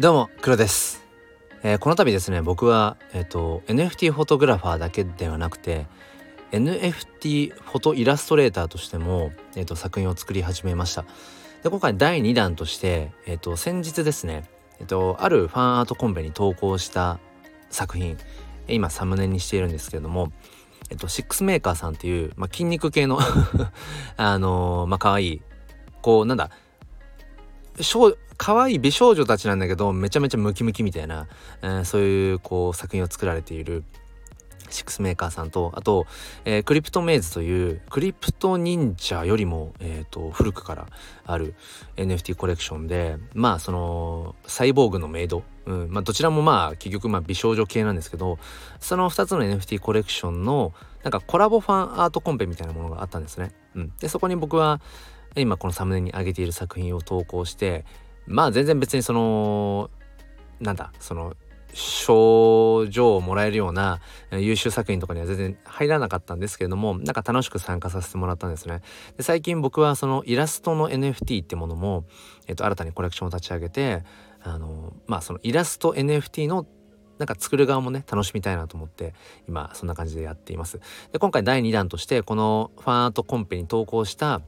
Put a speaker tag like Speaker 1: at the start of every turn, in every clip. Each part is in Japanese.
Speaker 1: どうも黒です、えー、この度ですね僕は、えーと、NFT フォトグラファーだけではなくて NFT フォトイラストレーターとしても、えーと、作品を作り始めました。で今回第2弾として、えーと、先日ですね、えー、とあるファンアートコンペに投稿した作品今サムネにしているんですけれどもえっと、シックスメーカーさんっていう、まあ、筋肉系の あのー、まあ、可愛いこう、なんだ、可愛い美少女たちなんだけどめちゃめちゃムキムキみたいな、えー、そういうこう作品を作られているシックスメーカーさんとあと、えー、クリプトメイズというクリプト忍者よりも、えーと、古くからある NFT コレクションでまあそのサイボーグのメイド、うんまあ、どちらもまあ結局まあ美少女系なんですけどその2つの NFT コレクションのなんかコラボファンアートコンペみたいなものがあったんですね。うん、でそこに僕は今このサムネに上げている作品を投稿してまあ全然別にそのなんだその賞状をもらえるような優秀作品とかには全然入らなかったんですけれどもなんか楽しく参加させてもらったんですね。で最近僕はそのイラストの NFT ってものも、えっと、新たにコレクションを立ち上げてあのまあそのイラスト NFT のなんか作る側もね楽しみたいなと思って今そんな感じでやっています。で今回第2弾としてこのファンアートコンペに投稿した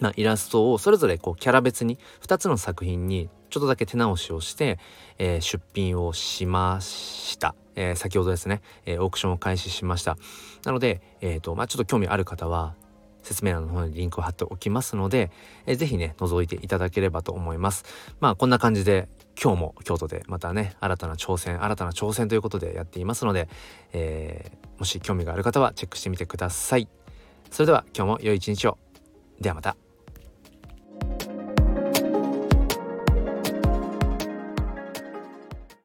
Speaker 1: まあ、イラストをそれぞれこうキャラ別に2つの作品にちょっとだけ手直しをして、えー、出品をしました。えー、先ほどですね、えー、オークションを開始しました。なので、えーとまあ、ちょっと興味ある方は説明欄の方にリンクを貼っておきますので、えー、ぜひね覗いていただければと思います。まあこんな感じで今日も京都でまたね新たな挑戦新たな挑戦ということでやっていますので、えー、もし興味がある方はチェックしてみてください。それでは今日も良い一日を。ではまた。